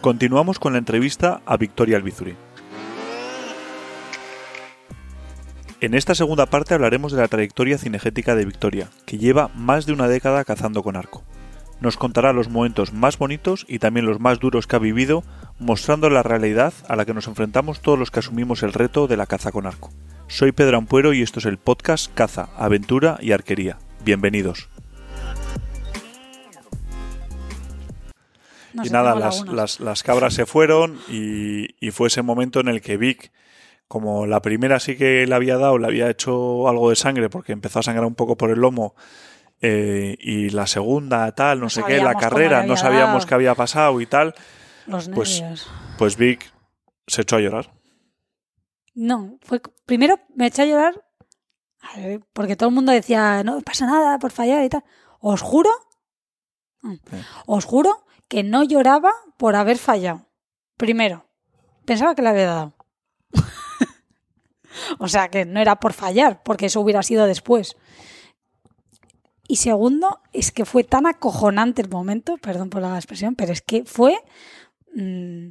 Continuamos con la entrevista a Victoria Albizuri. En esta segunda parte hablaremos de la trayectoria cinegética de Victoria, que lleva más de una década cazando con arco. Nos contará los momentos más bonitos y también los más duros que ha vivido, mostrando la realidad a la que nos enfrentamos todos los que asumimos el reto de la caza con arco. Soy Pedro Ampuero y esto es el podcast Caza, Aventura y Arquería. Bienvenidos. Y nada, las, las- las cabras se fueron y, y fue ese momento en el que Vic, como la primera sí que le había dado, le había hecho algo de sangre porque empezó a sangrar un poco por el lomo eh, y la segunda tal, no, No sé qué, la carrera, no sabíamos qué había pasado y tal, Los pues- nervios. pues Vic se echó a llorar. No, fue primero me eché a llorar porque todo el mundo decía, no pasa nada por fallar y tal. Os juro, os juro que no lloraba por haber fallado. Primero, pensaba que le había dado. o sea, que no era por fallar, porque eso hubiera sido después. Y segundo, es que fue tan acojonante el momento, perdón por la expresión, pero es que fue... mm,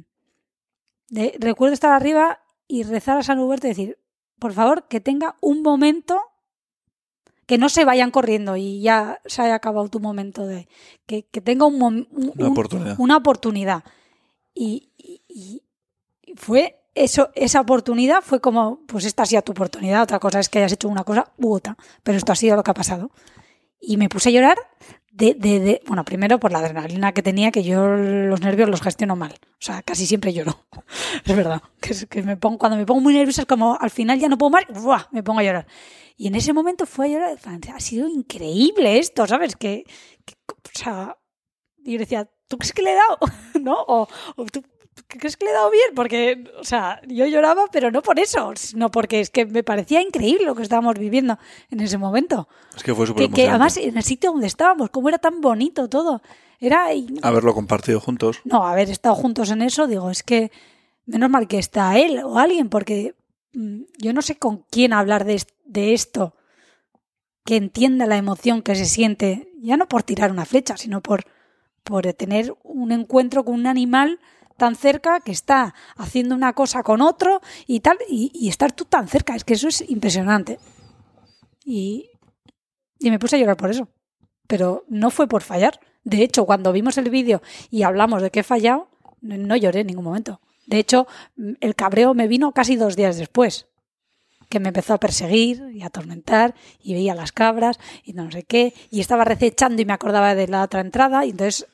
de- recuerdo estar arriba y rezar a San Huberto y decir, por favor, que tenga un momento, que no se vayan corriendo y ya se haya acabado tu momento de... Que, que tenga un, mom- un- Una un- oportunidad. una oportunidad. Y- y fue eso, esa oportunidad fue como, pues esta ha sido tu oportunidad, otra cosa es que hayas hecho una cosa u otra, pero esto ha sido lo que ha pasado. Y me puse a llorar de, de, de- bueno, primero por la adrenalina que tenía, que yo los nervios los gestiono mal. O sea, casi siempre lloro. es verdad. Que, que me pongo, cuando me pongo muy nerviosa es como al final ya no puedo más, ¡buah! me pongo a llorar. Y en ese momento fue a llorar, ha sido increíble esto, ¿sabes? Que, que- o sea, yo decía, ¿tú crees que le he dado? ¿No? O, o ¿tú crees que le he dado bien? Porque, o sea, yo lloraba, pero no por eso, sino porque es que me parecía increíble lo que estábamos viviendo en ese momento. Es que fue súper Que, que además en el sitio donde estábamos, cómo era tan bonito todo. Era... Haberlo compartido juntos. no, haber estado juntos en eso, digo, es que menos mal que está él o alguien, porque mm, yo no sé con quién hablar de, de esto, que entienda la emoción que se siente, ya no por tirar una flecha, sino por, por tener un encuentro con un animal tan cerca que está haciendo una cosa con otro y tal, y, estar tú tan cerca, es que eso es impresionante. Y, y me puse a llorar por eso, pero no fue por fallar. De hecho, cuando vimos el vídeo y hablamos de que he fallado, no lloré en ningún momento. De hecho, mm, el cabreo me vino casi dos días después, que me empezó a perseguir y a atormentar y veía las cabras y no sé qué, y estaba recechando y me acordaba de la otra entrada y entonces,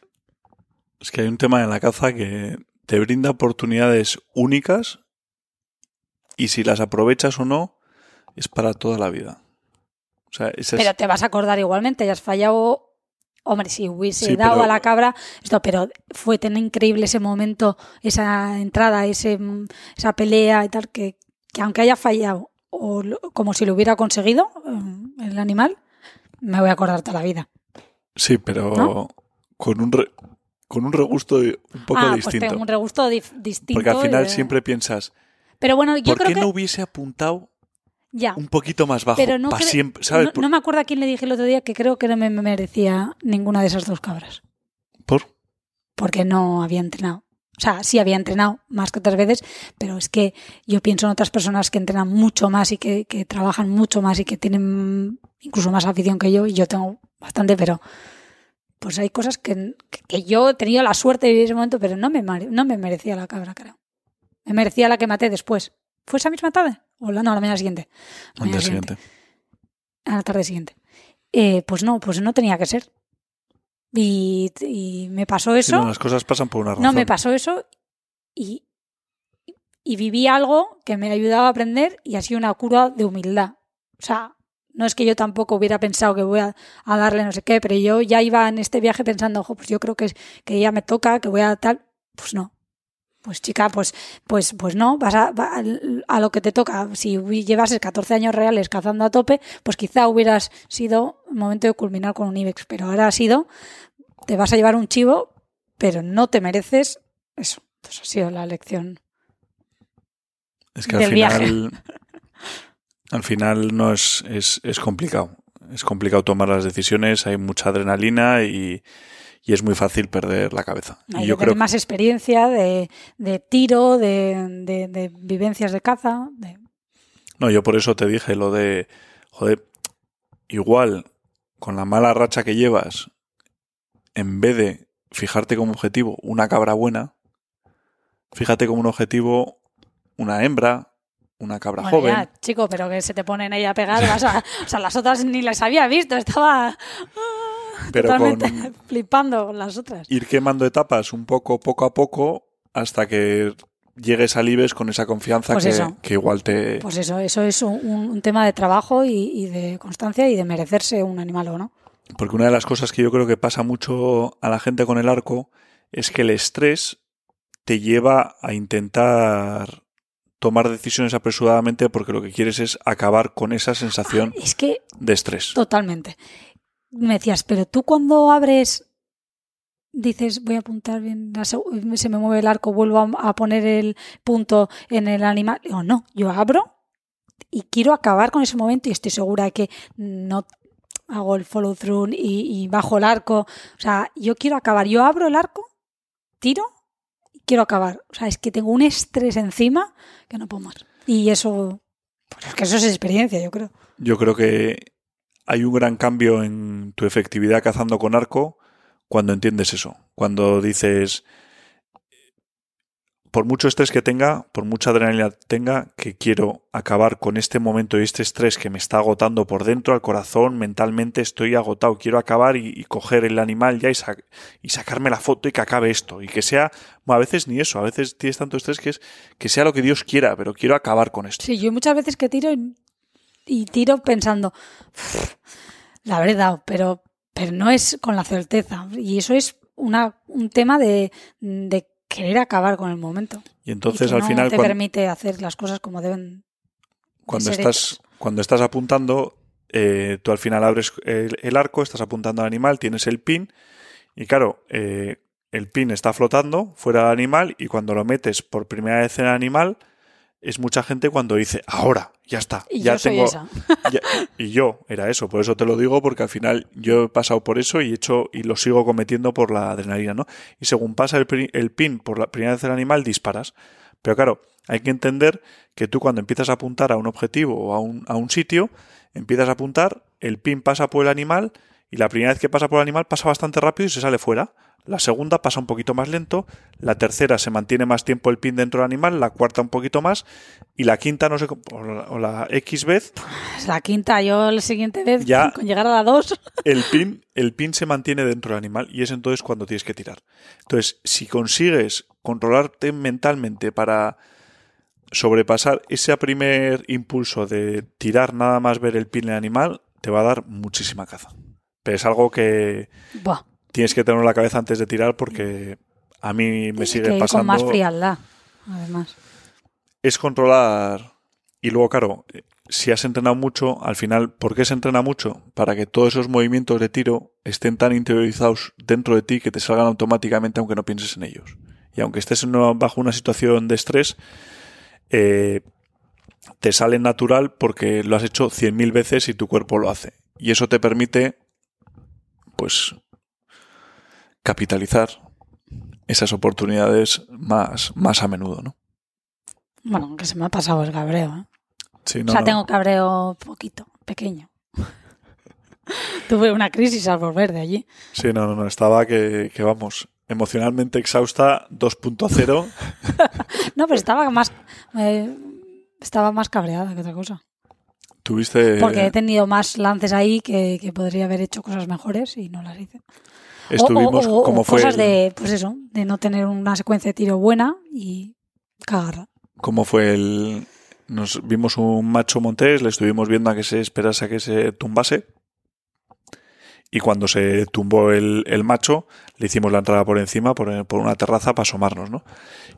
Es que hay un tema en la caza que te brinda oportunidades únicas y si las aprovechas o no, es para toda la vida. O sea, esa es- pero te vas a acordar igualmente, ya has fallado. Hombre, si hubiese Sí, dado pero- a la cabra, esto, pero fue tan increíble ese momento, esa entrada, ese, esa pelea y tal, que, que aunque haya fallado, o lo- como si lo hubiera conseguido mm, el animal, me voy a acordar toda la vida. Sí, pero ¿No? con un re- con un regusto un poco ah, distinto. pues tengo un regusto distinto. porque al final de- siempre piensas, Pero bueno, yo ¿por creo qué que. no hubiese apuntado ya. un poquito más bajo? Pero no, pa' siempre, ¿sabes? no, no me acuerdo a quién le dije el otro día que creo que no me merecía ninguna de esas dos cabras. ¿Por? ¿Por? porque no había entrenado. O sea, sí había entrenado más que otras veces, pero es que yo pienso en otras personas que entrenan mucho más y que, que trabajan mucho más y que tienen incluso más afición que yo, y yo tengo bastante, pero pues hay cosas que, que- yo he tenido la suerte de vivir ese momento, pero no me, no me merecía la cabra, creo. Me merecía la que maté después. ¿Fue esa misma tarde? O la, no, la mañana siguiente. La mañana siguiente. a la tarde siguiente. Eh, pues no, pues no tenía que ser. Y, y me pasó Sí, eso. no, las cosas pasan por una razón. No, me pasó eso y, y viví algo que me ayudaba a aprender y ha sido una cura de humildad. O sea, no es que yo tampoco hubiera pensado que voy a, a darle no sé qué, pero yo ya iba en este viaje pensando, ojo, pues yo creo que, que ya me toca, que voy a tal. Pues no. Pues chica, pues, pues, pues no, vas a, va- a lo que te toca. Si llevases 14 años reales cazando a tope, pues quizá hubieras sido el momento de culminar con un IBEX, pero ahora ha sido, te vas a llevar un chivo, pero no te mereces eso. Entonces ha sido la lección. Es que al del final, al final no es, es, es complicado. Es complicado tomar las decisiones, hay mucha adrenalina y, y es muy fácil perder la cabeza. Hay y yo que tener creo más experiencia de, de tiro, de, de- de vivencias de caza. No, yo por eso te dije lo de, joder, igual con la mala racha que llevas, en vez de fijarte como objetivo una cabra buena, fíjate como un objetivo una hembra, una cabra Bueno, joven. ya, chico, pero que se te ponen ahí a pegar. vas a- o sea, las otras ni las había visto. Estaba ah, pero totalmente con flipando con las otras. ir quemando etapas un poco, poco a poco, hasta que llegues al Ibes con esa confianza Pues que, eso. que igual te... Pues eso, eso es un, un tema de trabajo y, y de constancia y de merecerse un animal o no. Porque una de las cosas que yo creo que pasa mucho a la gente con el arco es que el estrés te lleva a intentar tomar decisiones apresuradamente porque lo que quieres es acabar con esa sensación Es que de estrés. Totalmente. Me decías, pero tú cuando abres, dices, voy a apuntar bien, se me mueve el arco, vuelvo a, a poner el punto en el animal. O no, yo abro y quiero acabar con ese momento y estoy segura de que no hago el follow through y, y bajo el arco. O sea, yo quiero acabar. Yo abro el arco, tiro quiero acabar. O sea, es que tengo un estrés encima que no puedo más. Y eso, pues es que eso es experiencia, yo creo. Yo creo que hay un gran cambio en tu efectividad cazando con arco cuando entiendes eso. Cuando dices, por mucho estrés que tenga, por mucha adrenalina que tenga, que quiero acabar con este momento y este estrés que me está agotando por dentro, al corazón, mentalmente estoy agotado. Quiero acabar y, coger el animal ya y, sa- y sacarme la foto y que acabe esto. Y que sea, bueno, a veces ni eso, a veces tienes tanto estrés que es que sea lo que Dios quiera, pero quiero acabar con esto. Sí, yo muchas veces que tiro y, y tiro pensando, "Uf, la habré dado, pero, pero no es con la certeza. Y eso es una, un tema de, de querer acabar con el momento. Y entonces al no final te cuando, permite hacer las cosas como deben. cuando ser estás hechas. cuando estás apuntando eh, tú al final abres el, el arco estás apuntando al animal tienes el pin y claro eh, el pin está flotando fuera del animal y cuando lo metes por primera vez en el animal es mucha gente cuando dice ahora ya está Y ya yo soy tengo esa. ya- y yo era eso por eso te lo digo porque al final yo he pasado por eso y he hecho y lo sigo cometiendo por la adrenalina no y según pasa el, el pin por la primera vez el animal disparas pero claro, hay que entender que tú cuando empiezas a apuntar a un objetivo o a un, a un sitio, empiezas a apuntar, el pin pasa por el animal y la primera vez que pasa por el animal pasa bastante rápido y se sale fuera. La segunda pasa un poquito más lento, la tercera se mantiene más tiempo el pin dentro del animal, la cuarta un poquito más y la quinta, no sé, o la, o la X vez, Es la quinta, yo la siguiente vez, Ya. con llegar a la dos, el pin, el pin se mantiene dentro del animal y es entonces cuando tienes que tirar. Entonces, si consigues controlarte mentalmente para sobrepasar ese primer impulso de tirar nada más ver el pin en el animal, te va a dar muchísima caza. Pero es algo que buah, tienes que tener en la cabeza antes de tirar porque a mí me sigue pasando. con más frialdad, además. es controlar. Y luego, claro, si has entrenado mucho, al final, ¿por qué se entrena mucho? Para que todos esos movimientos de tiro estén tan interiorizados dentro de ti que te salgan automáticamente aunque no pienses en ellos. Y aunque estés en una- bajo una situación de estrés, eh, te sale natural porque lo has hecho 100.000 veces y tu cuerpo lo hace. Y eso te permite, pues, capitalizar esas oportunidades más, más a menudo, ¿no? Bueno, que se me ha pasado el cabreo, ¿eh? Sí, no, o sea, no. tengo cabreo poquito, pequeño. Tuve una crisis al volver de allí. Sí, no, no, no. Estaba que, que vamos, emocionalmente exhausta 2.0. No, pero estaba más eh, estaba más cabreada que otra cosa. Tuviste. Porque he tenido más lances ahí que, que podría haber hecho cosas mejores y no las hice. Estuvimos o, o- como o fue. cosas el- de, pues eso, de no tener una secuencia de tiro buena y cagarla. cómo fue el. Nos vimos un macho montés, le estuvimos viendo a que se esperase a que se tumbase. Y cuando se tumbó el, el macho, le hicimos la entrada por encima, por, por una terraza, para asomarnos, ¿no?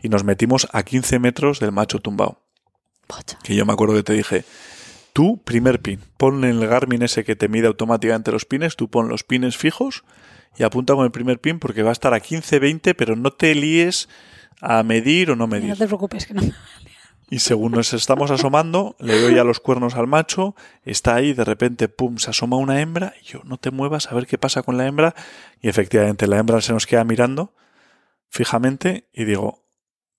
Y nos metimos a 15 metros del macho tumbado. Pocha. Que yo me acuerdo que te dije, tú, primer pin, pon en el Garmin ese que te mide automáticamente los pines, tú pon los pines fijos y apunta con el primer pin porque va a estar a 15, 20, pero no te líes a medir o no medir. no te preocupes que no. Y según nos estamos asomando, le doy ya los cuernos al macho, está ahí, de repente, pum, se asoma una hembra, y yo, no te muevas a ver qué pasa con la hembra, y efectivamente la hembra se nos queda mirando fijamente, y digo,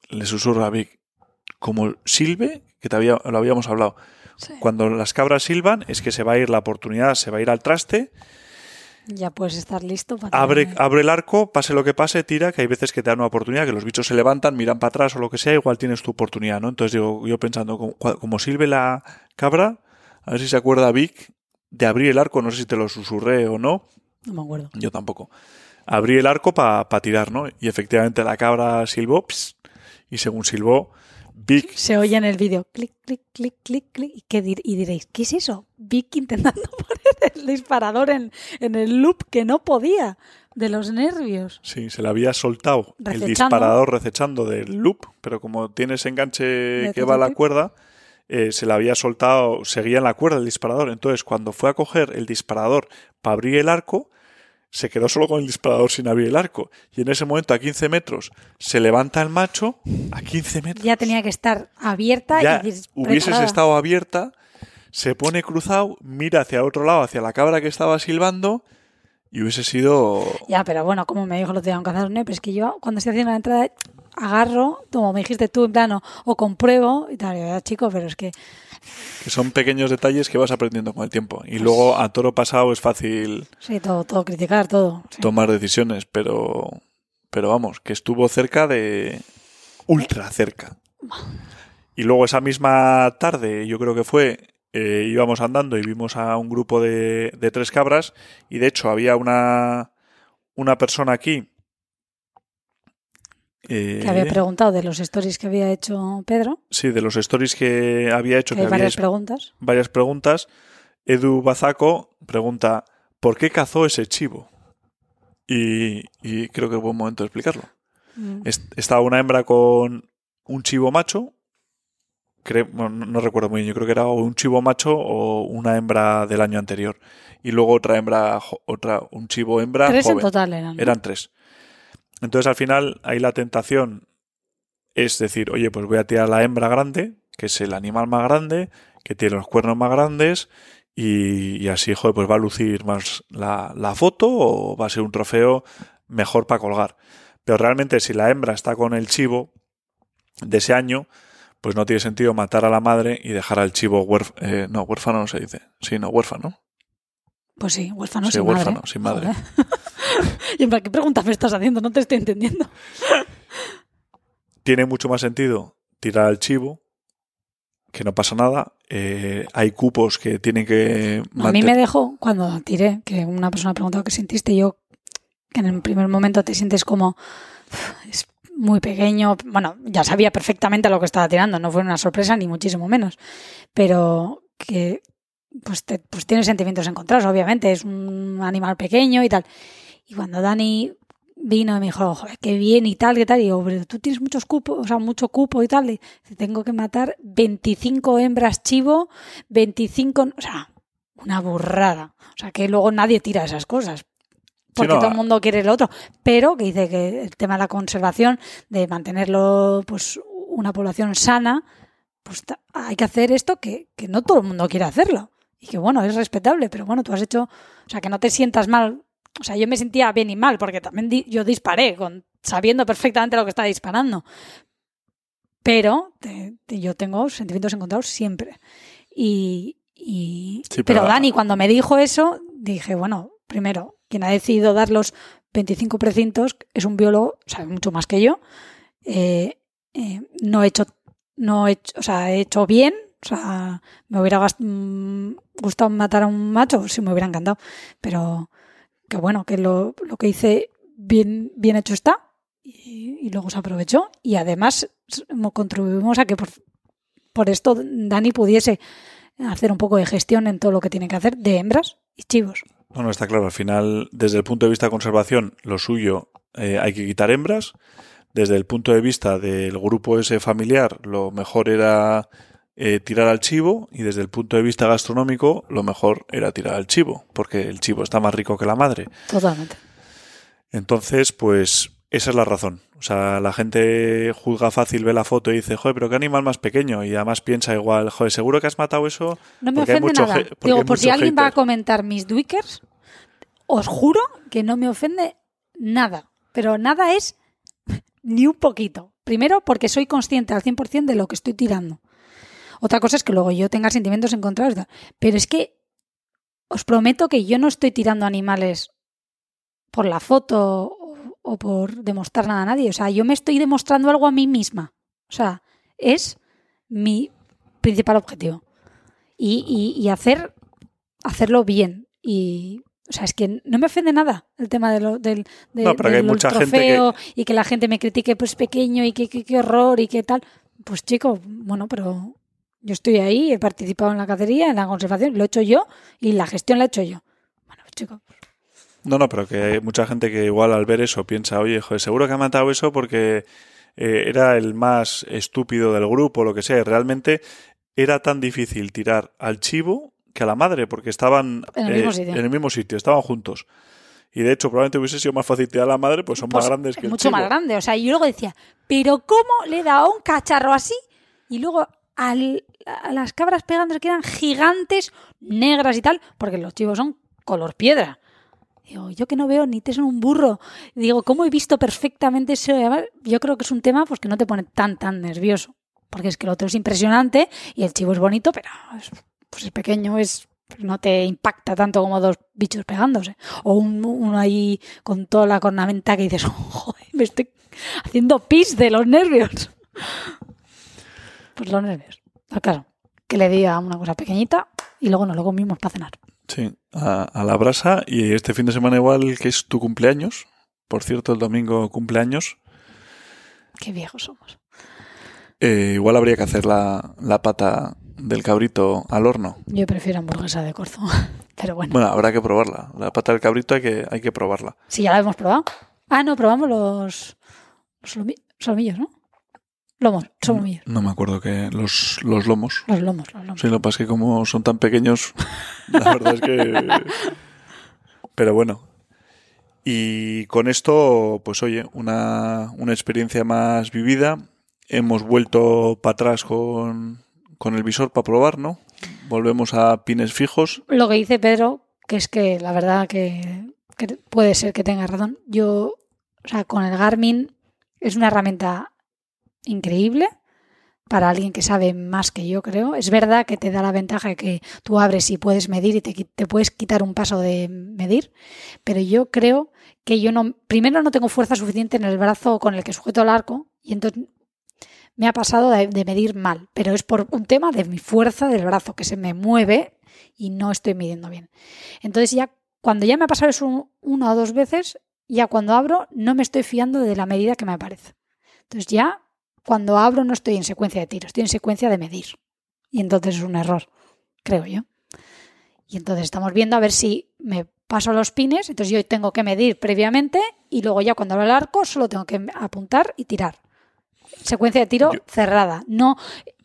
le susurro a Vic, como silbe, que te había, lo habíamos hablado, Sí. cuando las cabras silban es que se va a ir la oportunidad, se va a ir al traste, Ya puedes estar listo para abre, abre el arco, pase lo que pase, tira, que hay veces que te dan una oportunidad, que los bichos se levantan, miran para atrás o lo que sea, igual tienes tu oportunidad, ¿no? Entonces digo, yo pensando, como, como silbe la cabra, a ver si se acuerda Vic de abrir el arco, no sé si te lo susurré o no, No me acuerdo. yo tampoco. Abrí el arco para tirar, ¿no? Y efectivamente la cabra silbó, ps, y según silbó, Vic Se oye en el vídeo, clic, clic, clic, clic, clic. ¿Y, qué dir- y diréis, ¿qué es eso? Vic intentando poner el disparador en, en el loop que no podía de los nervios. Sí, se le había soltado el disparador recechando del loop, pero como tiene ese enganche que va a la cuerda, eh, se le había soltado, seguía en la cuerda el disparador. Entonces, cuando fue a coger el disparador para abrir el arco, se quedó solo con el disparador sin abrir el arco. Y en ese momento, a 15 metros, se levanta el macho, a 15 metros. Ya tenía que estar abierta Ya y hubieses preparada. estado abierta, se pone cruzado, mira hacia otro lado, hacia la cabra que estaba silbando, y hubiese sido Ya, pero bueno, como me dijo lo de un cazador, no, pero es que yo cuando estoy haciendo la entrada agarro, como me dijiste tú, en plano, o compruebo y tal, y ya, chico, pero es que que son pequeños detalles que vas aprendiendo con el tiempo. Y luego a toro pasado es fácil sí, todo, todo criticar, todo. sí. tomar decisiones, pero, pero vamos, que estuvo cerca de... ultra cerca. Y luego esa misma tarde, yo creo que fue, eh, íbamos andando y vimos a un grupo de, de tres cabras y de hecho había una, una persona aquí. Eh, Que había preguntado de los stories que había hecho Pedro, sí, de los stories que había hecho, que que hay varias preguntas. varias preguntas. Edu Bazaco pregunta, ¿por qué cazó ese chivo? Y, y creo que es buen momento de explicarlo. Mm. Es- Estaba una hembra con un chivo macho. cre- bueno, no, recuerdo muy bien, yo creo que era o un chivo macho o una hembra del año anterior. Y luego otra hembra, otra, un chivo hembra Tres en total eran. ¿no? Eran tres. Entonces al final ahí la tentación es decir, oye, pues voy a tirar la hembra grande, que es el animal más grande, que tiene los cuernos más grandes, y, así, joder, pues va a lucir más la, la foto o va a ser un trofeo mejor para colgar. Pero realmente si la hembra está con el chivo de ese año, pues no tiene sentido matar a la madre y dejar al chivo huérfano. no, huérfano no se dice. Sí, no, huérfano. Pues sí, huérfano Sí, sin huérfano, madre. sin madre. Y en plan, ¿qué pregunta me estás haciendo? No te estoy entendiendo. tiene mucho más sentido tirar al chivo, que no pasa nada. Eh, hay cupos que tienen que A mí me dejó cuando tiré, que una persona ha preguntado qué sentiste, y yo que en el primer momento te sientes como "Uf, es muy pequeño, bueno, ya sabía perfectamente lo que estaba tirando, no fue una sorpresa ni muchísimo menos, pero que pues, te, pues tiene sentimientos encontrados, obviamente, es un animal pequeño y tal. Y cuando Dani vino y me dijo, joder, qué bien y tal, qué tal, y pero tú tienes muchos cupos, o sea, mucho cupo y tal, y tengo que matar 25 hembras chivo, 25, o sea, una burrada. O sea, que luego nadie tira esas cosas. Porque no, todo el mundo quiere el otro. Pero que dice que el tema de la conservación, de mantenerlo, pues, una población sana, pues hay que hacer esto que, que no todo el mundo quiere hacerlo. Y que bueno, es respetable, pero bueno, tú has hecho, o sea, que no te sientas mal. O sea, yo me sentía bien y mal, porque también di- yo disparé, con, sabiendo perfectamente lo que estaba disparando. Pero te- te- yo tengo sentimientos encontrados siempre. Y, y- Sí, pero, pero- Dani, cuando me dijo eso, dije, bueno, primero, quien ha decidido dar los 25 precintos es un biólogo, sabe mucho más que yo. Eh, eh, no he hecho, no he hecho, o sea, he hecho bien. O sea, me hubiera mm, gustado matar a un macho, sí me hubiera encantado. Pero que bueno, que lo, lo que hice bien, bien hecho está. Y, luego se aprovechó. Y además contribuimos a que por, por esto Dani pudiese hacer un poco de gestión en todo lo que tiene que hacer de hembras y chivos. No, no está claro. Al final, desde el punto de vista de conservación, lo suyo eh, hay que quitar hembras. Desde el punto de vista del grupo ese familiar, lo mejor era eh, tirar al chivo. Y desde el punto de vista gastronómico, lo mejor era tirar al chivo. Porque el chivo está más rico que la madre. Totalmente. Entonces, pues Esa es la razón. O sea, la gente juzga fácil, ve la foto y dice, joder, pero qué animal más pequeño. Y además piensa igual, joder, seguro que has matado eso. No me ofende mucho nada. porque Digo, por si alguien va a hater". comentar mis Dwickers, os juro que no me ofende nada. Pero nada es ni un poquito. Primero, porque soy consciente al 100% de lo que estoy tirando. Otra cosa es que luego yo tenga sentimientos encontrados. Pero es que os prometo que yo no estoy tirando animales por la foto o, por demostrar nada a nadie. O sea, yo me estoy demostrando algo a mí misma. O sea, es mi principal objetivo. Y, y- y hacer, hacerlo bien. Y, o sea, es que no me ofende nada el tema de lo, del, de- No, pero que hay del gente trofeo y que la gente me critique pues pequeño y que, que- qué horror y qué tal. Pues chico, bueno, pero yo estoy ahí, he participado en la cacería, en la conservación, lo he hecho yo y la gestión la he hecho yo. Bueno, pues chico, No, no, pero que hay mucha gente que igual al ver eso piensa, oye, joder, seguro que ha matado eso porque eh, era el más estúpido del grupo, lo que sea. Y realmente era tan difícil tirar al chivo que a la madre, porque estaban En el mismo sitio. en el mismo sitio, estaban juntos. Y de hecho, probablemente hubiese sido más fácil tirar a la madre, pues son Pues, más grandes que el mucho más chivo. grande. O sea, yo luego decía, pero ¿cómo le he dado un cacharro así? Y luego al- a las cabras pegándose que eran gigantes, negras y tal, porque los chivos son color piedra. Digo, yo que no veo ni te son un burro. Digo, ¿cómo he visto perfectamente eso? Yo creo que es un tema pues, que no te pone tan, tan nervioso. Porque es que el otro es impresionante y el chivo es bonito, pero es, pues es pequeño, es no te impacta tanto como dos bichos pegándose. O un- uno ahí con toda la cornamenta que dices, joder, me estoy haciendo pis de los nervios. Pues los nervios. Al caso, que le di a una cosa pequeñita y luego nos lo comimos para cenar. Sí, a, a la brasa. Y este fin de semana igual que es tu cumpleaños. Por cierto, el domingo cumpleaños. Qué viejos somos. Eh, igual habría que hacer la, la pata del cabrito al horno. Yo prefiero hamburguesa de corzo. Pero bueno, Bueno, habrá que probarla. La pata del cabrito hay que, hay que probarla. si ya la hemos probado. Ah, no, probamos los, los lomi- solomillos, ¿no? Lomos, solomillos. No me acuerdo que los, los lomos. Los lomos, los lomos. Sí, lo que pasa es que como son tan pequeños, la verdad es que... Pero bueno. Y con esto, pues oye, una, una experiencia más vivida. Hemos vuelto para atrás con, con el visor para probar, ¿no? Volvemos a pines fijos. Lo que dice Pedro, que es que la verdad que, que puede ser que tenga razón. Yo, o sea, con el Garmin es una herramienta increíble para alguien que sabe más que yo, creo. Es verdad que te da la ventaja que tú abres y puedes medir y te, te puedes quitar un paso de medir, pero yo creo que yo no, primero no tengo fuerza suficiente en el brazo con el que sujeto el arco y entonces me ha pasado de medir mal, pero es por un tema de mi fuerza del brazo que se me mueve y no estoy midiendo bien. Entonces ya cuando ya me ha pasado eso una o dos veces, ya cuando abro no me estoy fiando de la medida que me aparece. Entonces ya cuando abro no estoy en secuencia de tiro, estoy en secuencia de medir. Y entonces es un error, creo yo. Y entonces estamos viendo a ver si me paso los pines, entonces yo tengo que medir previamente y luego ya cuando abro el arco solo tengo que apuntar y tirar. Secuencia de tiro Yo- cerrada. No,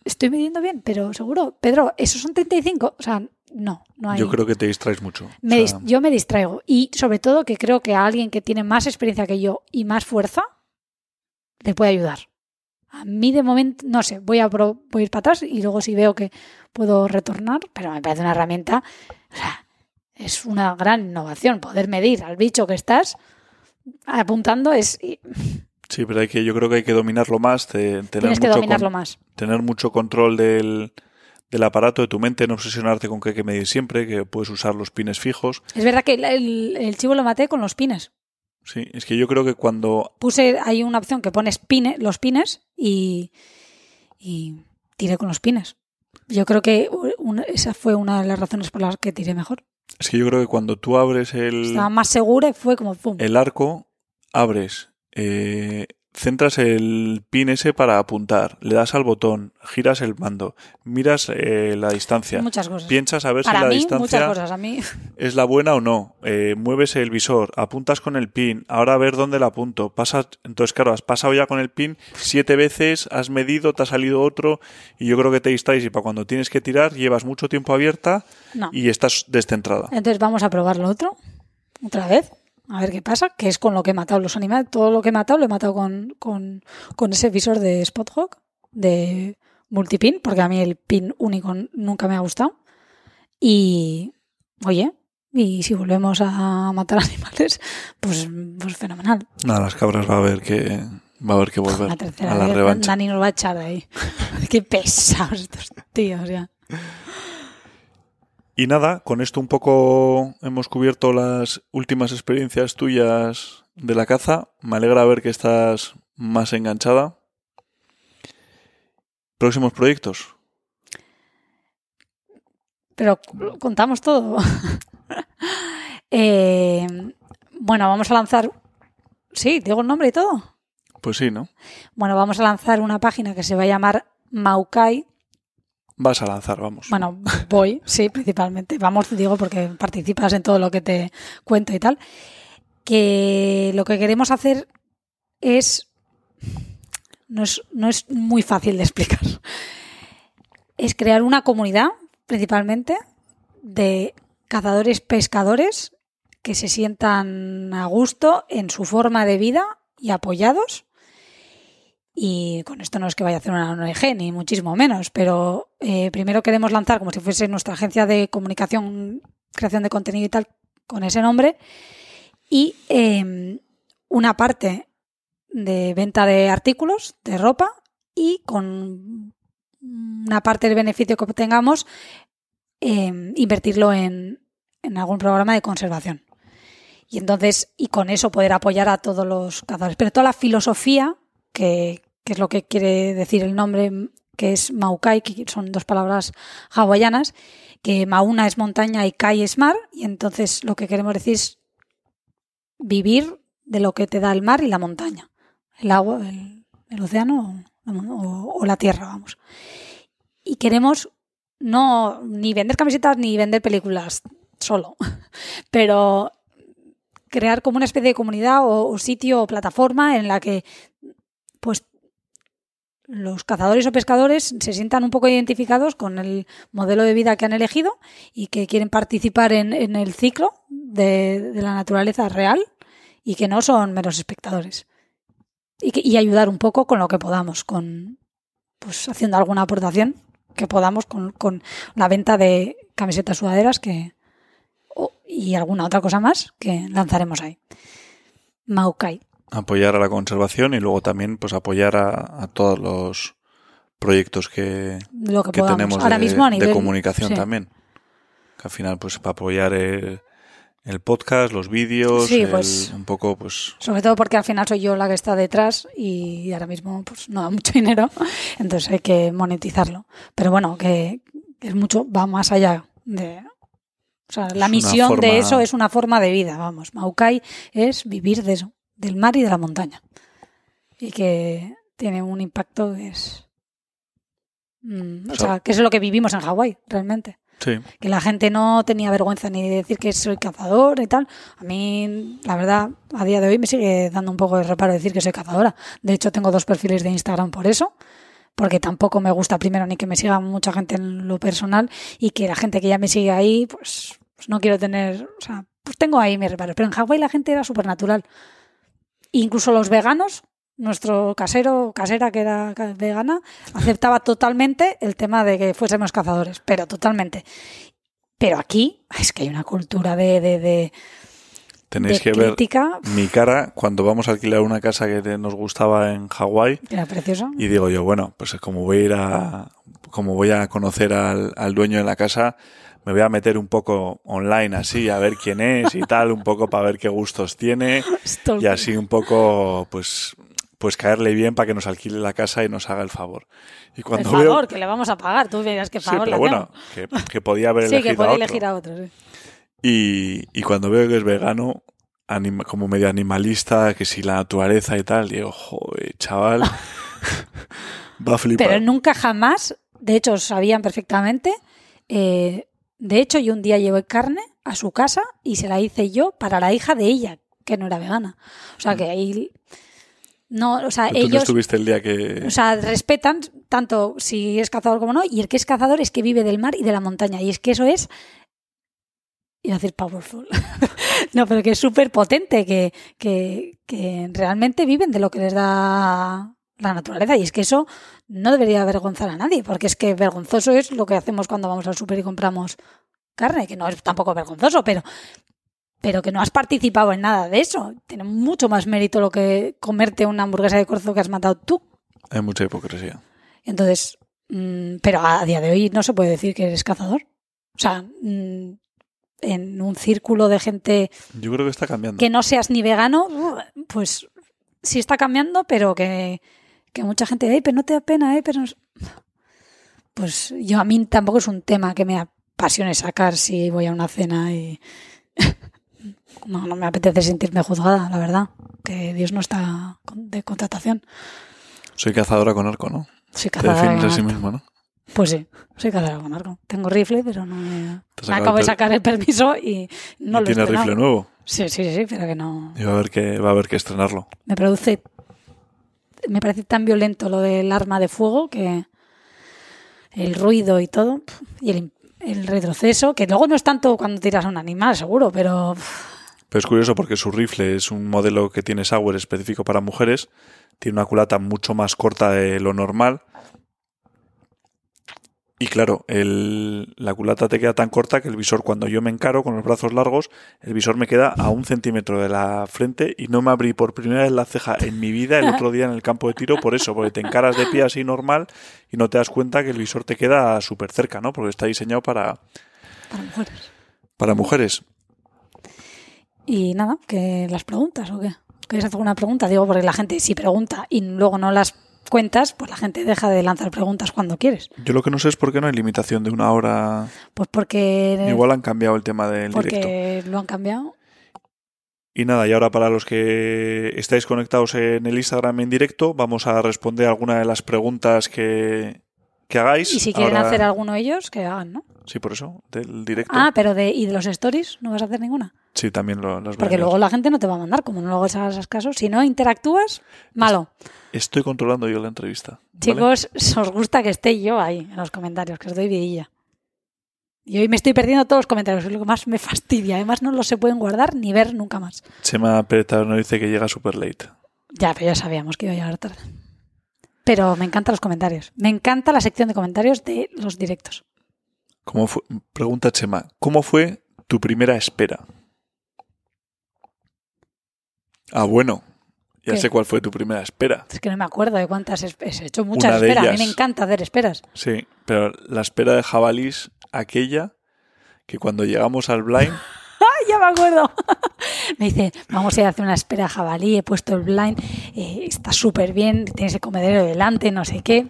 estoy midiendo bien, pero seguro, Pedro, esos son 35. O sea, no, no hay. Yo creo que te distraes mucho. Me O sea, dis- yo me distraigo. Y sobre todo que creo que a alguien que tiene más experiencia que yo y más fuerza, le puede ayudar. A mí de momento, no sé, voy a, voy a ir para atrás y luego si veo que puedo retornar, pero me parece una herramienta, o sea, es una gran innovación. Poder medir al bicho que estás apuntando es... Sí, pero hay que, yo creo que hay que dominarlo más, te- tener, Tienes que mucho dominarlo con- más. tener mucho control del, del aparato de tu mente, no obsesionarte con que hay que medir siempre, que puedes usar los pines fijos. Es verdad que el, el- el chivo lo maté con los pines. Sí, es que yo creo que cuando Puse, hay una opción que pones pine, los pines y, y tiré con los pines. Yo creo que una- esa fue una de las razones por las que tiré mejor. es que yo creo que cuando tú abres el, Estaba más segura y fue como pum. el arco, abres, eh, centras el pin ese para apuntar, le das al botón, giras el mando, miras eh, la distancia, muchas cosas. piensas a ver Para si la mí, distancia cosas. A mí, es la buena o no, eh, mueves el visor, apuntas con el pin, ahora a ver dónde la apunto, pasas, entonces claro, has pasado ya con el pin siete veces, has medido, te ha salido otro y yo creo que te distraes y para cuando tienes que tirar llevas mucho tiempo abierta no. y estás descentrada. Entonces vamos a probar lo otro. Otra vez. A ver qué pasa, que es con lo que he matado los animales. Todo lo que he matado lo he matado con, con, con ese visor de Spot Hawk, de multipin, porque a mí el pin único nunca me ha gustado. Y, oye, y si volvemos a matar animales, pues, pues fenomenal. Nada, las cabras va a haber que va a haber que volver La tercera a la revancha. Dani nos va a echar de ahí. Qué pesados estos tíos, ya. Y nada, con esto un poco hemos cubierto las últimas experiencias tuyas de la caza. Me alegra ver que estás más enganchada. Próximos proyectos. Pero contamos todo. Eh, bueno, vamos a lanzar. Sí, digo el nombre y todo. Pues sí, ¿no? Bueno, vamos a lanzar una página que se va a llamar Maukai. Vas a lanzar, vamos. Bueno, voy, sí, principalmente. Vamos, digo, porque participas en todo lo que te cuento y tal. Que lo que queremos hacer es. No es, no es muy fácil de explicar. Es crear una comunidad, principalmente, de cazadores pescadores que se sientan a gusto en su forma de vida y apoyados. Y con esto no es que vaya a hacer una ONG, ni muchísimo menos, pero eh, primero queremos lanzar como si fuese nuestra agencia de comunicación, creación de contenido y tal, con ese nombre. Y eh, una parte de venta de artículos, de ropa, y con una parte del beneficio que obtengamos, eh, invertirlo en, en algún programa de conservación. Y entonces, y con eso poder apoyar a todos los cazadores. Pero toda la filosofía, que, que es lo que quiere decir el nombre, que es Maukai, que son dos palabras hawaianas, que Mauna es montaña y Kai es mar, y entonces lo que queremos decir es vivir de lo que te da el mar y la montaña, el agua, el, el océano o, la tierra, vamos. Y queremos no ni vender camisetas ni vender películas solo, pero crear como una especie de comunidad o, o sitio o plataforma en la que pues los cazadores o pescadores se sientan un poco identificados con el modelo de vida que han elegido y que quieren participar en, en el ciclo de, de la naturaleza real y que no son meros espectadores. Y, que- y ayudar un poco con lo que podamos, con pues haciendo alguna aportación que podamos con, con la venta de camisetas sudaderas que, o- y alguna otra cosa más que lanzaremos ahí. Maukai. Apoyar a la conservación y luego también pues apoyar a, a todos los proyectos que, Lo que, tenemos Ahora de, mismo a de nivel comunicación sí. también. Que al final, pues para apoyar el, el podcast, los vídeos, Sí, el- pues- un poco, pues Sobre todo porque al final soy yo la que está detrás y ahora mismo pues no da mucho dinero, entonces hay que monetizarlo. Pero bueno, que es mucho, va más allá de... O sea, la misión forma- de eso es una forma de vida, vamos. Maukai es vivir de eso, del mar y de la montaña. Y que tiene un impacto que es... mm, o sea- sea, que es lo que vivimos en Hawái, realmente sí. que la gente no tenía vergüenza ni de decir que soy cazador y tal. A mí, la verdad, a día de hoy me sigue dando un poco de reparo decir que soy cazadora. De hecho, tengo dos perfiles de Instagram por eso, porque tampoco me gusta primero ni que me siga mucha gente en lo personal y que la gente que ya me sigue ahí, pues, pues no quiero tener, o sea, pues tengo ahí mis reparos. Pero en Hawái la gente era súper natural. Incluso los veganos, nuestro casero, casera que era vegana, aceptaba totalmente el tema de que fuésemos cazadores, pero totalmente. Pero aquí es que hay una cultura de, de, de, Tenéis de que ver mi cara cuando vamos a alquilar una casa que nos gustaba en Hawái era precioso. y digo yo, bueno, pues como voy a ir a como voy a conocer al, al dueño de la casa, me voy a meter un poco online así, a ver quién es y tal, un poco para ver qué gustos tiene y así un poco, pues, pues caerle bien para que nos alquile la casa y nos haga el favor. Y el cuando favor, veo, que le vamos a pagar. Tú verás qué sí, favor pero le bueno, que, que podía haber Sí, elegido que puede a otro. elegir a otro. sí. Y, y cuando veo que es vegano, anima- como medio animalista, que si la naturaleza y tal, digo, joder, chaval, va a flipar. Pero nunca jamás, de hecho, sabían perfectamente. eh, de hecho, yo un día llevé carne a su casa y se la hice yo para la hija de ella, que no era vegana. O sea, que ahí. No, o sea, Tú no ellos. estuviste el día que... O sea, respetan tanto si es cazador como no, y el que es cazador es que vive del mar y de la montaña. Y es que eso es Iba a decir powerful. no, pero que es súper potente, que, que, que realmente viven de lo que les da la naturaleza. Y es que eso no debería avergonzar a nadie, porque es que vergonzoso es lo que hacemos cuando vamos al súper y compramos carne, que no es tampoco vergonzoso, pero, pero que no has participado en nada de eso. Tiene mucho más mérito lo que comerte una hamburguesa de corzo que has matado tú. Hay mucha hipocresía. Entonces, mm, pero a día de hoy no se puede decir que eres cazador. O sea, mm, en un círculo de gente Yo creo que está cambiando. que no seas ni vegano, pues sí está cambiando, pero que, que mucha gente, "Ey, pero no te da pena, ¿eh? Pero no es-". Pues yo a mí tampoco es un tema que me apasione sacar si voy a una cena y no, no me apetece sentirme juzgada, la verdad. Que Dios no está de contratación. Soy cazadora con arco, ¿no? Soy Te cazadora defines a sí mismo, ¿no? Pues sí, soy cazadora con arco. Tengo rifle, pero no me... Te acabo de sacar el permiso y no y lo tiene rifle nuevo. Sí, sí, sí, pero que no... Y va a haber que, va a haber que estrenarlo. me produce me parece tan violento lo del arma de fuego que el ruido y todo y el, el retroceso que luego no es tanto cuando tiras a un animal seguro pero Pero es curioso porque su rifle es un modelo que tiene Sauer específico para mujeres. Tiene una culata mucho más corta de lo normal. Y claro, el- la culata te queda tan corta que el visor, cuando yo me encaro con los brazos largos, el visor me queda a un centímetro de la frente y no me abrí por primera vez la ceja en mi vida el otro día en el campo de tiro por eso, porque te encaras de pie así normal y no te das cuenta que el visor te queda súper cerca, ¿no? Porque está diseñado para, para mujeres para mujeres. y nada que las preguntas o qué quieres hacer alguna pregunta digo porque la gente si pregunta y luego no las cuentas pues la gente deja de lanzar preguntas cuando quieres Yo lo que no sé es por qué no hay limitación de una hora. pues porque Igual han cambiado el tema del directo. porque lo han cambiado Y nada, y ahora para los que estáis conectados en el Instagram en directo, vamos a responder alguna de las preguntas que, que hagáis. y si quieren Ahora- hacer alguno ellos que hagan no Sí, por eso, del directo. ah pero de y de los stories no vas a hacer ninguna Sí, también lo, las Porque luego la gente no te va a mandar, como no luego hagas caso. Si no interactúas, malo. Estoy controlando yo la entrevista. ¿vale? Chicos, os gusta que esté yo ahí en los comentarios, que os doy vidilla. Y hoy me estoy perdiendo todos los comentarios, es lo que más me fastidia. Además, no los se pueden guardar ni ver nunca más. Chema Pérez nos dice que llega super late. Ya, pero ya sabíamos que iba a llegar tarde. Pero me encantan los comentarios. Me encanta la sección de comentarios de los directos. ¿Cómo fue? Pregunta Chema, ¿cómo fue tu primera espera? Ah, bueno. Ya ¿Qué? sé cuál fue tu primera espera. Es que no me acuerdo de cuántas es- he hecho muchas Una esperas. A mí me encanta hacer esperas. Sí, pero la espera de jabalís, aquella que cuando llegamos al blind, ¡Ay, ya me acuerdo! me dice, vamos a ir a hacer una espera jabalí, he puesto el blind, eh, está súper bien, tienes el comedero delante, no sé qué.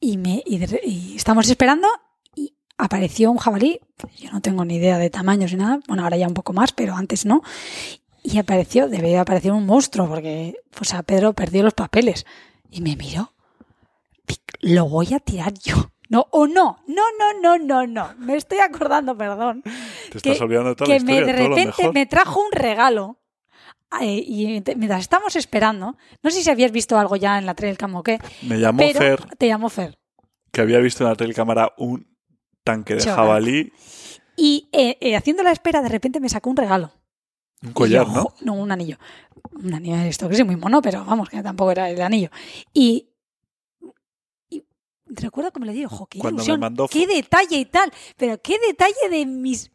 Y, me, y, y estamos esperando y apareció un jabalí, yo no tengo ni idea de tamaños ni nada, bueno, ahora ya un poco más, pero antes no. Y apareció, debería aparecer un monstruo, porque pues a Pedro perdió los papeles. Y me miró, "Pic, lo voy a tirar yo. No, o no, no, no, no, no, no. Me estoy acordando, perdón te estás olvidando de toda que la me, historia, de todo lo repente me trajo un regalo. Eh, y te- mientras estamos esperando, no sé si habías visto algo ya en la Trailcam o qué, Me llamó pero Fer, te llamó Fer. que había visto en la telecámara un tanque de jabalí, Y eh, eh, haciendo la espera, de repente me sacó un regalo. un collar, yo, ¿no? No, un anillo. Un anillo de esto, que sí, muy mono, pero vamos, que tampoco era el anillo. Y recuerdo que me le digo, ojo, qué Cuando ilusión, mandó qué detalle y tal, pero qué detalle de mis...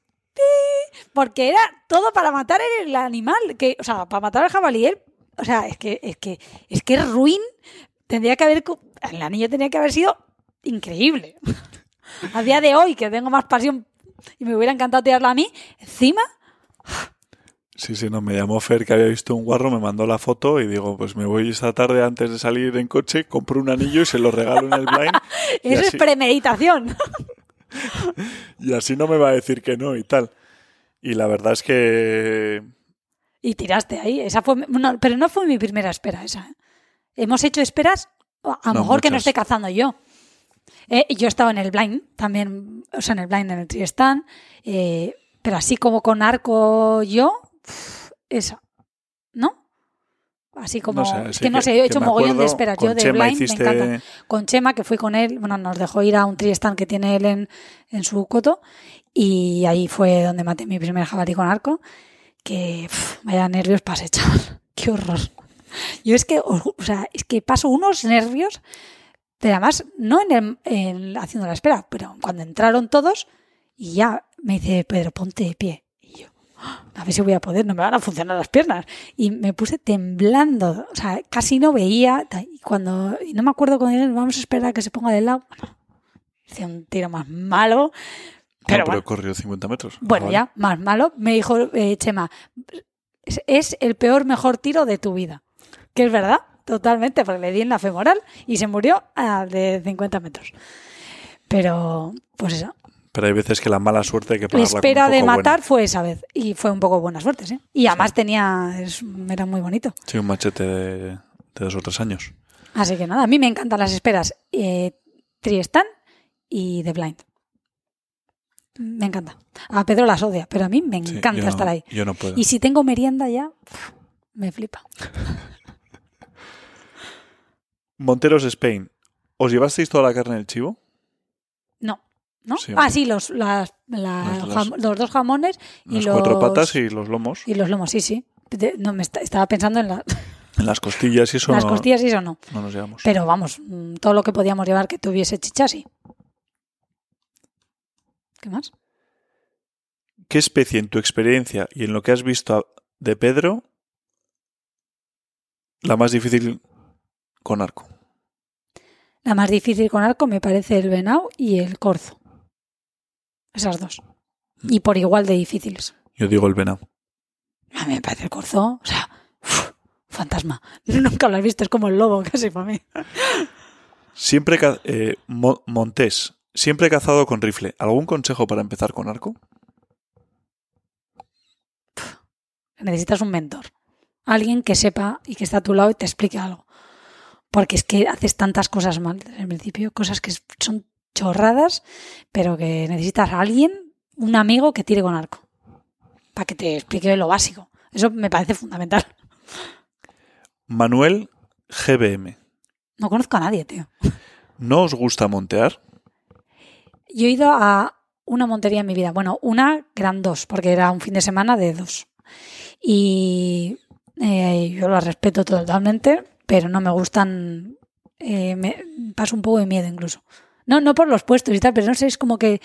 Porque era todo para matar el animal, que, o sea, para matar al jabalí. él- O sea, es que, es que, es que es ruin. Tendría que haber, el anillo tenía que haber sido increíble. A día de hoy, que tengo más pasión y me hubiera encantado tirarla a mí, encima Sí, sí, no, me llamó Fer que había visto un guarro, me mandó la foto y digo, pues me voy esta tarde antes de salir en coche, compro un anillo y se lo regalo en el blind Eso es premeditación. y así no me va a decir que no y tal. Y la verdad es que Y tiraste ahí. Esa fue, no, pero no fue mi primera espera esa. ¿eh? Hemos hecho esperas, a lo No, mejor que no esté cazando yo. Eh, yo estaba en el blind también, o sea, en el blind en el Triestán, eh, pero así como con arco yo, esa. ¿No? Así como, No sé, es que no sé, yo he hecho mogollón de esperas. Yo de Chema Blind hiciste- me encanta. Con Chema, que fui con él, bueno, nos dejó ir a un tristand que tiene él en, en su coto y ahí fue donde maté mi primer jabalí con arco, que pf, vaya nervios pasé, chaval. Qué horror. Yo es que, o sea, es que paso unos nervios, pero además, no en el, en- haciendo la espera, pero cuando entraron todos y ya me dice, Pedro, ponte de pie. "Ah, a ver si voy a poder, no me van a funcionar las piernas. Y me puse temblando, o sea, casi no veía. Y cuando, y no me acuerdo con él, vamos a esperar a que se ponga de lado. Bueno, hice un tiro más malo, pero, no, pero bueno. corrió 50 metros. Bueno, Ah, ya, más malo. Me dijo eh, Chema, es, es el peor, mejor tiro de tu vida. Que es verdad, totalmente, porque le di en la femoral y se murió a de 50 metros. Pero, pues eso. Pero hay veces que la mala suerte hay que La pagarla con espera de matar buena. fue esa vez. Y fue un poco buena suerte, sí. Y además tenía. es- era muy bonito. Sí, un machete de, de dos o tres años. Así que nada, a mí me encantan las esperas. Eh, y The Blind. Me encanta. A Pedro las odia, pero a mí me Sí, encanta no- estar ahí. Yo no puedo. Y si tengo merienda ya, me flipa. Monteros Spain. ¿Os llevasteis toda la carne del chivo? No. ¿No? Sí, ah, sí, los, las- la- Las- las- jam- los dos jamones y Las los, cuatro patas y los lomos. y los lomos, sí, sí. De- no, me esta- estaba pensando en la- En las costillas y eso las no, costillas y eso no. no nos llevamos. Pero vamos, mm, todo lo que podíamos llevar que tuviese chicha, sí. ¿Qué más? ¿Qué especie en tu experiencia y en lo que has visto de Pedro la más difícil con arco? La más difícil con arco me parece el venao y el corzo. Esas dos. Y por igual de difíciles. Yo digo el venado. A mí me parece el corzo, o sea, uf, fantasma. Nunca lo he visto, es como el lobo casi para mí. Siempre eh, Mo- Montés, siempre he cazado con rifle. ¿Algún consejo para empezar con arco? Necesitas un mentor. Alguien que sepa y que está a tu lado y te explique algo. Porque es que haces tantas cosas mal desde el principio, cosas que son chorradas, pero que necesitas a alguien, un amigo que tire con arco. Para que te explique lo básico. Eso me parece fundamental. Manuel GBM. No conozco a nadie, tío. ¿No os gusta montear? Yo he ido a una montería en mi vida. Bueno, una, eran dos, porque era un fin de semana de dos. Y eh, yo las respeto totalmente, pero no me gustan. eh, me paso un poco de miedo incluso. No, no por los puestos y tal, pero no sé, es como que,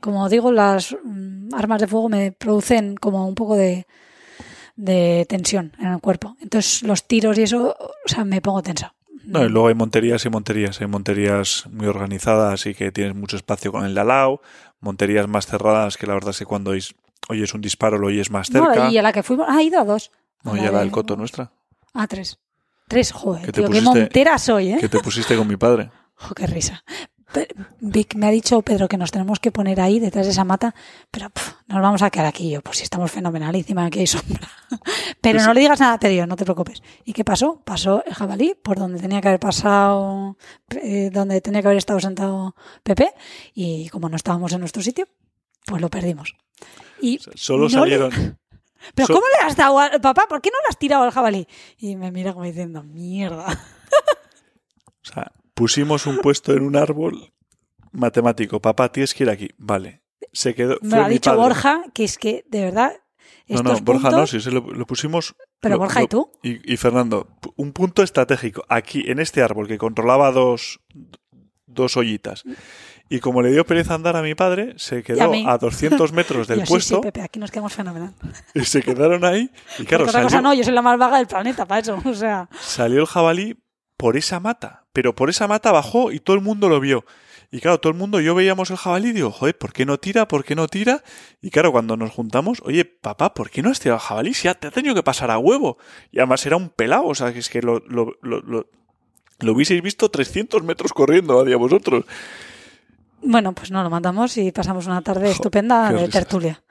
como digo, las mm, armas de fuego me producen como un poco de, de tensión en el cuerpo. Entonces los tiros y eso, o sea, me pongo tensa. No, y luego hay monterías y monterías. Hay monterías muy organizadas y que tienes mucho espacio con el de al lado. Monterías más cerradas que la verdad es que cuando oís- oyes un disparo lo oyes más No, cerca. y a la que fuimos, ah, he ido a dos. A No, y a la de- del coto nuestra. Ah, tres. Tres, joder, Que te tío, qué montera soy, ¿eh? Que te pusiste con mi padre. Jo, qué risa. Vic me ha dicho, Pedro, que nos tenemos que poner ahí detrás de esa mata, pero nos vamos a quedar aquí. Yo, pues si estamos fenomenal, encima aquí hay sombra. Pero no le digas nada a Pedro, no te preocupes. ¿Y qué pasó? Pasó el jabalí por donde tenía que haber pasado, eh, donde tenía que haber estado sentado Pepe, y como no estábamos en nuestro sitio, pues lo perdimos. Y Solo no le- salieron. ¿Pero So- cómo le has dado al papá? ¿Por qué no le has tirado al jabalí? Y me mira como diciendo, mierda. O sea, pusimos un puesto en un árbol matemático. Papá, tienes que ir aquí. Vale. Se quedó. Me fue lo ha mi dicho padre. Borja, que es que, de verdad, No, no, Borja no, sí, se lo, lo pusimos. Pero lo- Borja, lo- ¿y tú? Y, y Fernando, un punto estratégico. Aquí, en este árbol que controlaba dos, dos ollitas. Y como le dio pereza andar a mi padre, se a quedó mí. a 200 metros del Yo, puesto sí, Pepe, aquí nos quedamos fenomenal. y se quedaron ahí. Y claro, Porque otra cosa no, yo soy la más vaga del planeta para eso. O sea, salió el jabalí por esa mata. Pero por esa mata bajó y todo el mundo lo vio. Y claro, todo el mundo, yo veíamos el jabalí y digo, joder, ¿por qué no tira? ¿Por qué no tira? Y claro, cuando nos juntamos, oye, papá, ¿por qué no has tirado el jabalí? Si ya te ha tenido que pasar a huevo. Y además era un pelado, o sea, que es que lo, lo, lo, lo, lo hubieseis visto 300 metros corriendo hacia vosotros. bueno, pues no lo matamos y pasamos una tarde estupenda de risas. tertulia.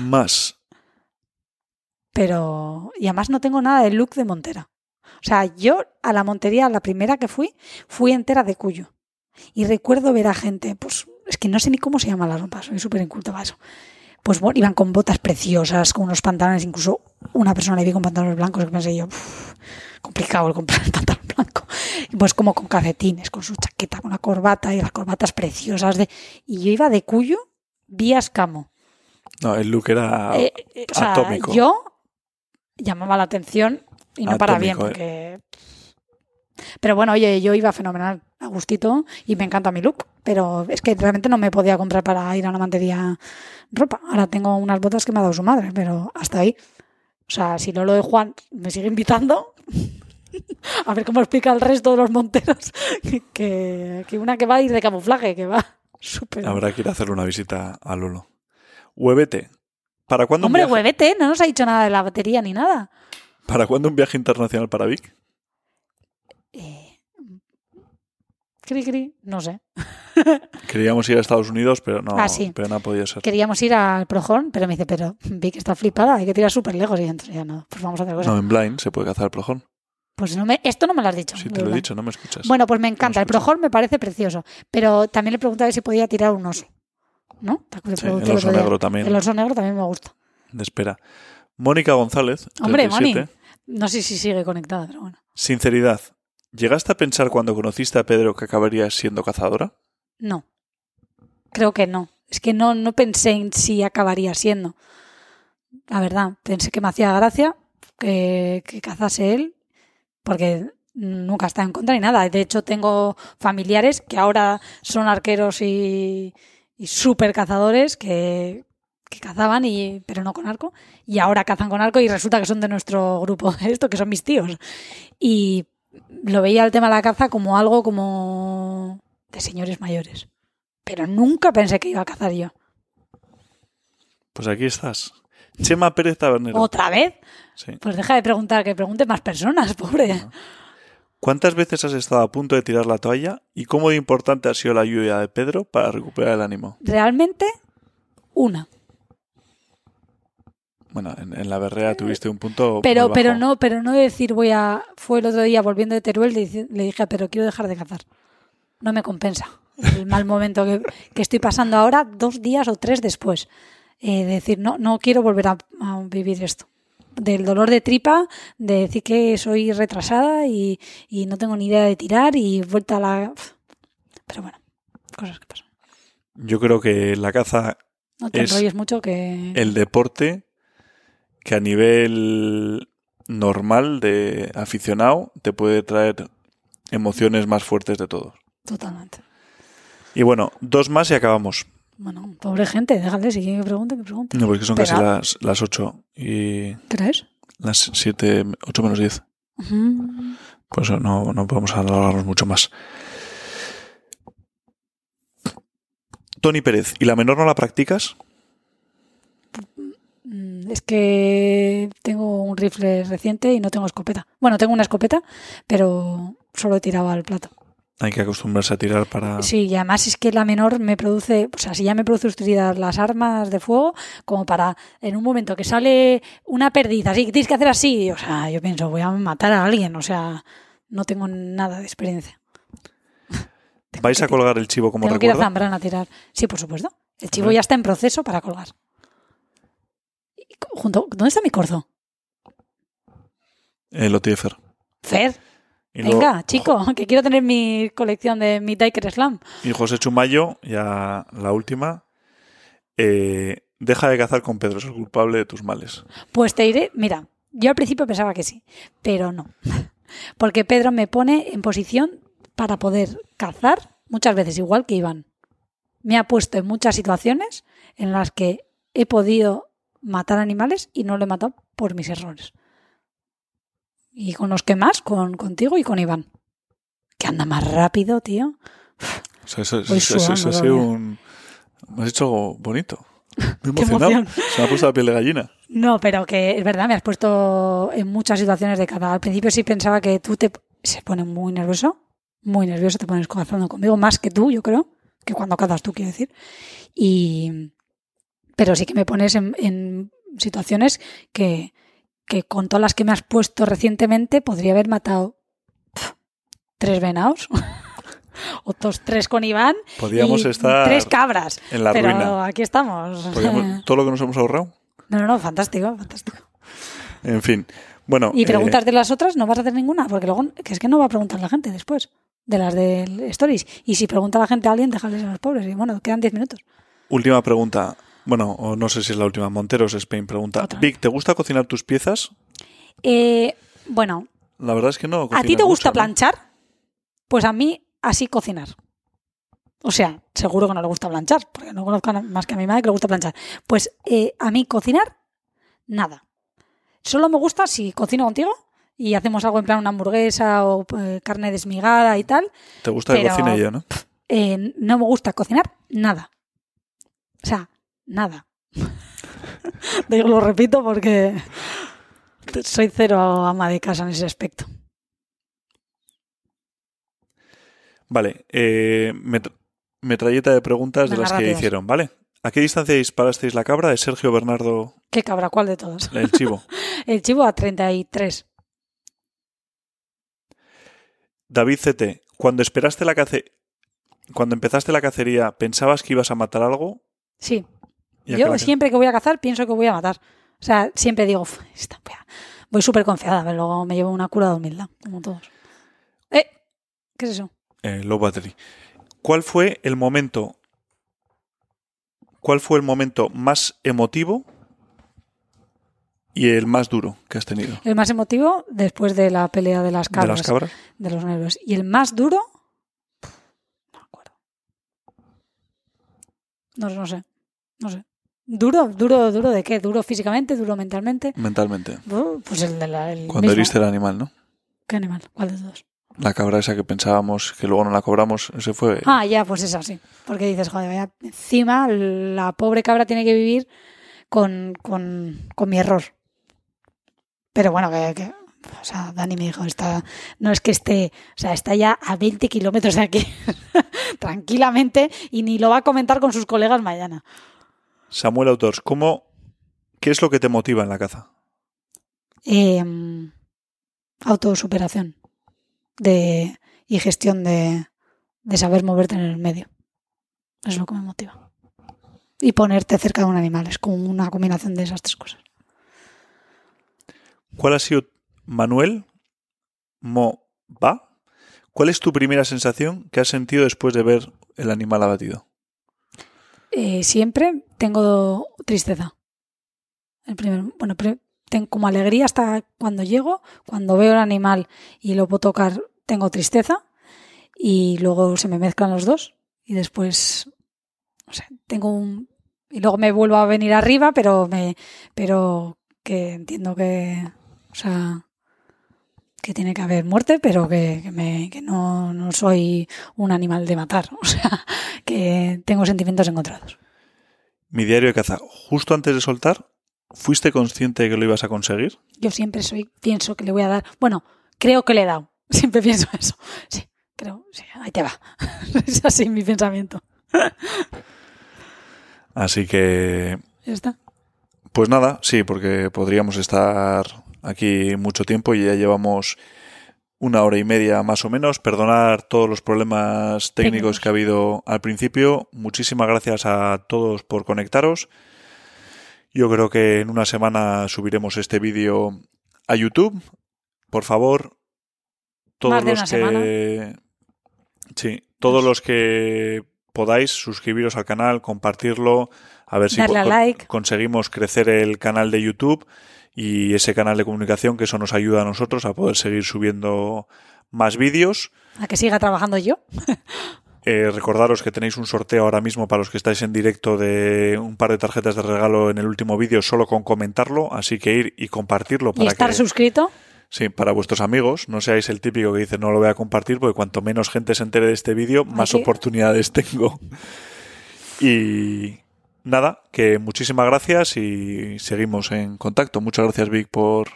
Más. Pero, y además no tengo nada de look de montera. O sea, yo a la montería, la primera que fui, fui entera de cuyo. Y recuerdo ver a gente, pues, es que no sé ni cómo se llama la ropa, soy súper inculta para eso. Pues bueno, iban con botas preciosas, con unos pantalones incluso una persona le vi con pantalones blancos que pensé yo, "Uf, complicado el comprar el pantalón blanco. Pues como con calcetines, con su chaqueta, con la corbata y las corbatas preciosas. de Y yo iba de cuyo, vi a escamo. No, el look era Eh, eh, o sea, atómico. yo llamaba la atención y no para bien, Atómico, porque... Pero bueno, oye, yo iba fenomenal, a gustito, y me encanta mi look. Pero es que realmente no me podía comprar para ir a una mantería ropa. Ahora tengo unas botas que me ha dado su madre, pero hasta ahí. O sea, si Lolo de Juan me sigue invitando, a ver cómo explica el resto de los monteros que, que una que va a ir de camuflaje, que va súper... Habrá que ir a hacerle una visita a Lolo. Huevete. ¿Para cuándo, Hombre, huevete, no nos ha dicho nada de la batería ni nada. ¿Para cuándo un viaje internacional para Vic? Eh, cri, cri, no sé. Queríamos ir a Estados Unidos, pero no, Ah, sí. pero no ha podido ser. Queríamos ir al Projón, pero me dice, pero vi que está flipada, hay que tirar súper lejos. Y entonces ya no, pues vamos a hacer cosas. No, en Blind se puede cazar el plojón. Pues no me, esto no me lo has dicho. Sí, te lo he dicho, no me escuchas. Bueno, pues me encanta. El. Projón me parece precioso. Pero también le pregunté a ver si podía tirar un oso. ¿No? El oso negro también. El oso negro también me gusta. De espera. Mónica González, Hombre, 37. Moni. No sé si sigue conectada, pero bueno. Sinceridad. ¿Llegaste a pensar cuando conociste a Pedro que acabarías siendo cazadora? No. Creo que no. Es que no, no pensé en si acabaría siendo. La verdad, pensé que me hacía gracia que, que cazase él, porque nunca está en contra ni nada. De hecho, tengo familiares que ahora son arqueros y, y súper cazadores que, que cazaban, y, pero no con arco, y ahora cazan con arco y resulta que son de nuestro grupo, esto que son mis tíos. Y lo veía el tema de la caza como algo como de señores mayores. Pero nunca pensé que iba a cazar yo. Pues aquí estás. Chema Pérez Tabernero. ¿Otra vez? Sí. Pues deja de preguntar, que pregunte más personas, pobre. ¿Cuántas veces has estado a punto de tirar la toalla y cómo de importante ha sido la lluvia de Pedro para recuperar el ánimo? Realmente, una. Bueno, en, en la berrea tuviste un punto. Pero, muy pero no, pero no decir voy a. Fue el otro día volviendo de Teruel, le dije, pero quiero dejar de cazar. No me compensa. El mal momento que, que estoy pasando ahora, dos días o tres después. Eh, decir, no, no quiero volver a, a vivir esto. Del dolor de tripa, de decir que soy retrasada y, y no tengo ni idea de tirar y vuelta a la. Pero bueno, cosas que pasan. Yo creo que la caza, No te Es mucho que. el deporte que a nivel normal de aficionado te puede traer emociones más fuertes de todos. Totalmente. Y bueno, dos más y acabamos. Bueno, pobre gente, déjale, si quiere que pregunte, que pregunte. No, porque son casi las, las 8 y ¿Crees? las 7, 8 menos 10. Ujú. Pues no, no podemos alargarnos mucho más. Tony Pérez, ¿y la menor no la practicas? Es que tengo un rifle reciente y no tengo escopeta. Bueno, tengo una escopeta, pero solo he tirado al plato. Hay que acostumbrarse a tirar para... Sí, y además es que la menor me produce, o sea, si ya me produce utilizar las armas de fuego, como para en un momento que sale una perdiz, así que tienes que hacer así, o sea, yo pienso, voy a matar a alguien, o sea, no tengo nada de experiencia. ¿Vais a colgar el chivo como Tengo que ir a? Zambrana a tirar. Sí, por supuesto. El chivo ya está en proceso para colgar. Junto, ¿Dónde está mi corzo? El Otiefer. Fer, Y luego- venga, chico, que quiero tener mi colección de mi Diker Slam. Y José Chumayo, ya la última. eh, deja de cazar con Pedro, es el culpable de tus males. Pues te diré, mira, yo al principio pensaba que sí, pero no. Porque Pedro me pone en posición para poder cazar muchas veces, igual que Iván. Me ha puesto en muchas situaciones en las que he podido matar animales y no lo he matado por mis errores. Y con los que más, con contigo y con Iván. Que anda más rápido, tío. O sea, eso, Voy eso- eso- eso sudando ha sido un... Me has hecho bonito. Me he emocionado. Se me ha puesto la piel de gallina. No, pero que es verdad, me has puesto en muchas situaciones de cada. Al principio sí pensaba que tú te se pone muy nervioso, muy nervioso, te pones cazando conmigo, más que tú, yo creo, que cuando cazas tú, quiero decir. Y pero sí que me pones en, en situaciones que, que con todas las que me has puesto recientemente podría haber matado tres venados. Otros tres con Iván Podíamos y estar tres cabras. en la pero ruina. aquí estamos. Podíamos- todo lo que nos hemos ahorrado. No, no, no, fantástico, fantástico. En fin. Bueno. Y eh, preguntas de las otras no vas a hacer ninguna, porque luego que es que no va a preguntar la gente después de las del Stories. Y si pregunta la gente a alguien, déjales a los pobres. Y bueno, quedan 10 minutos. última pregunta. Bueno, o no sé si es la última. Monteros Spain pregunta. Otra. Vic, ¿te gusta cocinar tus piezas? Eh, bueno, La verdad es que no. ¿a ti te gusta mucho, ¿no? planchar? Pues a mí así cocinar. O sea, seguro que no le gusta planchar, porque no conozco más que a mi madre que le gusta planchar. Pues eh, a mí cocinar, nada. Solo me gusta si cocino contigo y hacemos algo en plan una hamburguesa o eh, carne desmigada y tal. Te gusta que cocine yo, ¿no? eh, no me gusta cocinar nada. O sea, nada. Digo, lo repito porque soy cero ama de casa en ese aspecto. Vale. Eh, met- metralleta de preguntas de las que hicieron, ¿vale? ¿A qué distancia disparasteis la cabra de Sergio Bernardo, ¿Qué cabra? ¿Cuál de todos? el chivo? El chivo a 33. David CT, cuando esperaste la cace... Cuando empezaste la cacería, ¿pensabas que ibas a matar algo? Sí. Yo siempre que voy a cazar pienso que voy a matar. O sea, siempre digo, "Uf, esta, voy a-". voy súper confiada, pero luego me llevo una cura de humildad, como todos. ¿Eh? ¿Qué es eso? Eh, low battery. ¿Cuál fue el momento? ¿Cuál fue el momento más emotivo y el más duro que has tenido? El más emotivo después de la pelea de las ¿De cabras. las cabras? de los nervios. Y el más duro, no me acuerdo. No, no sé, no sé. ¿Duro? ¿Duro, duro de qué? ¿Duro físicamente? ¿Duro mentalmente? Mentalmente. Uh, Pues el de la... El Cuando mismo. heriste el animal, ¿no? ¿Qué animal? ¿Cuál de todos? La cabra esa que pensábamos que luego no la cobramos, ese fue... Ah, ya, pues esa sí. Porque dices, joder, vaya, encima la pobre cabra tiene que vivir con, con, con mi error. Pero bueno, que, que- o sea, Dani me dijo, está, no es que esté, o sea, está ya a 20 kilómetros de aquí, tranquilamente, y ni lo va a comentar con sus colegas mañana. Samuel Autors, ¿cómo, ¿qué es lo que te motiva en la caza? Eh, autosuperación de, y gestión de, de saber moverte en el medio. Es lo que me motiva. Y ponerte cerca de un animal. Es como una combinación de esas tres cosas. ¿Cuál ha sido, Manuel Mo Va? ¿Cuál es tu primera sensación que has sentido después de ver el animal abatido? Eh, siempre tengo tristeza. El primer, bueno, tengo como alegría hasta cuando llego, cuando veo el animal y lo puedo tocar, tengo tristeza y luego se me mezclan los dos y después, no sé, tengo un y luego me vuelvo a venir arriba, pero me, pero que entiendo que, o sea, que tiene que haber muerte, pero que, que me, que no, no soy un animal de matar, o sea, que tengo sentimientos encontrados. Mi diario de caza, justo antes de soltar, ¿fuiste consciente de que lo ibas a conseguir? Yo siempre soy, pienso que le voy a dar. Bueno, creo que le he dado. Siempre pienso eso. Sí, creo, sí, ahí te va. es así mi pensamiento. Así que, Ya está. pues nada, sí, porque podríamos estar aquí mucho tiempo y ya llevamos una hora y media más o menos. Perdonar todos los problemas técnicos Técnicos. que ha habido al principio. Muchísimas gracias a todos por conectaros. Yo creo que en una semana subiremos este vídeo a YouTube. Por favor, todos los que sí, todos Pues- los que podáis suscribiros al canal, compartirlo, a ver si a like. conseguimos crecer el canal de YouTube y ese canal de comunicación que eso nos ayuda a nosotros a poder seguir subiendo más vídeos. A que siga trabajando yo. Eh, recordaros que tenéis un sorteo ahora mismo para los que estáis en directo de un par de tarjetas de regalo en el último vídeo solo con comentarlo, así que ir y compartirlo Y para estar que suscrito. sí, para vuestros amigos, no seáis el típico que dice no lo voy a compartir porque cuanto menos gente se entere de este vídeo, más oportunidades tengo. Y nada, que muchísimas gracias y seguimos en contacto. Muchas gracias Vic por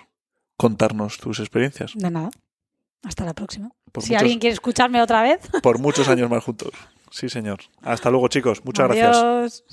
contarnos tus experiencias. De nada. Hasta la próxima. Por si muchos- alguien quiere escucharme otra vez. Por muchos años más juntos. Sí, señor. Hasta luego, chicos. Muchas gracias. Adiós.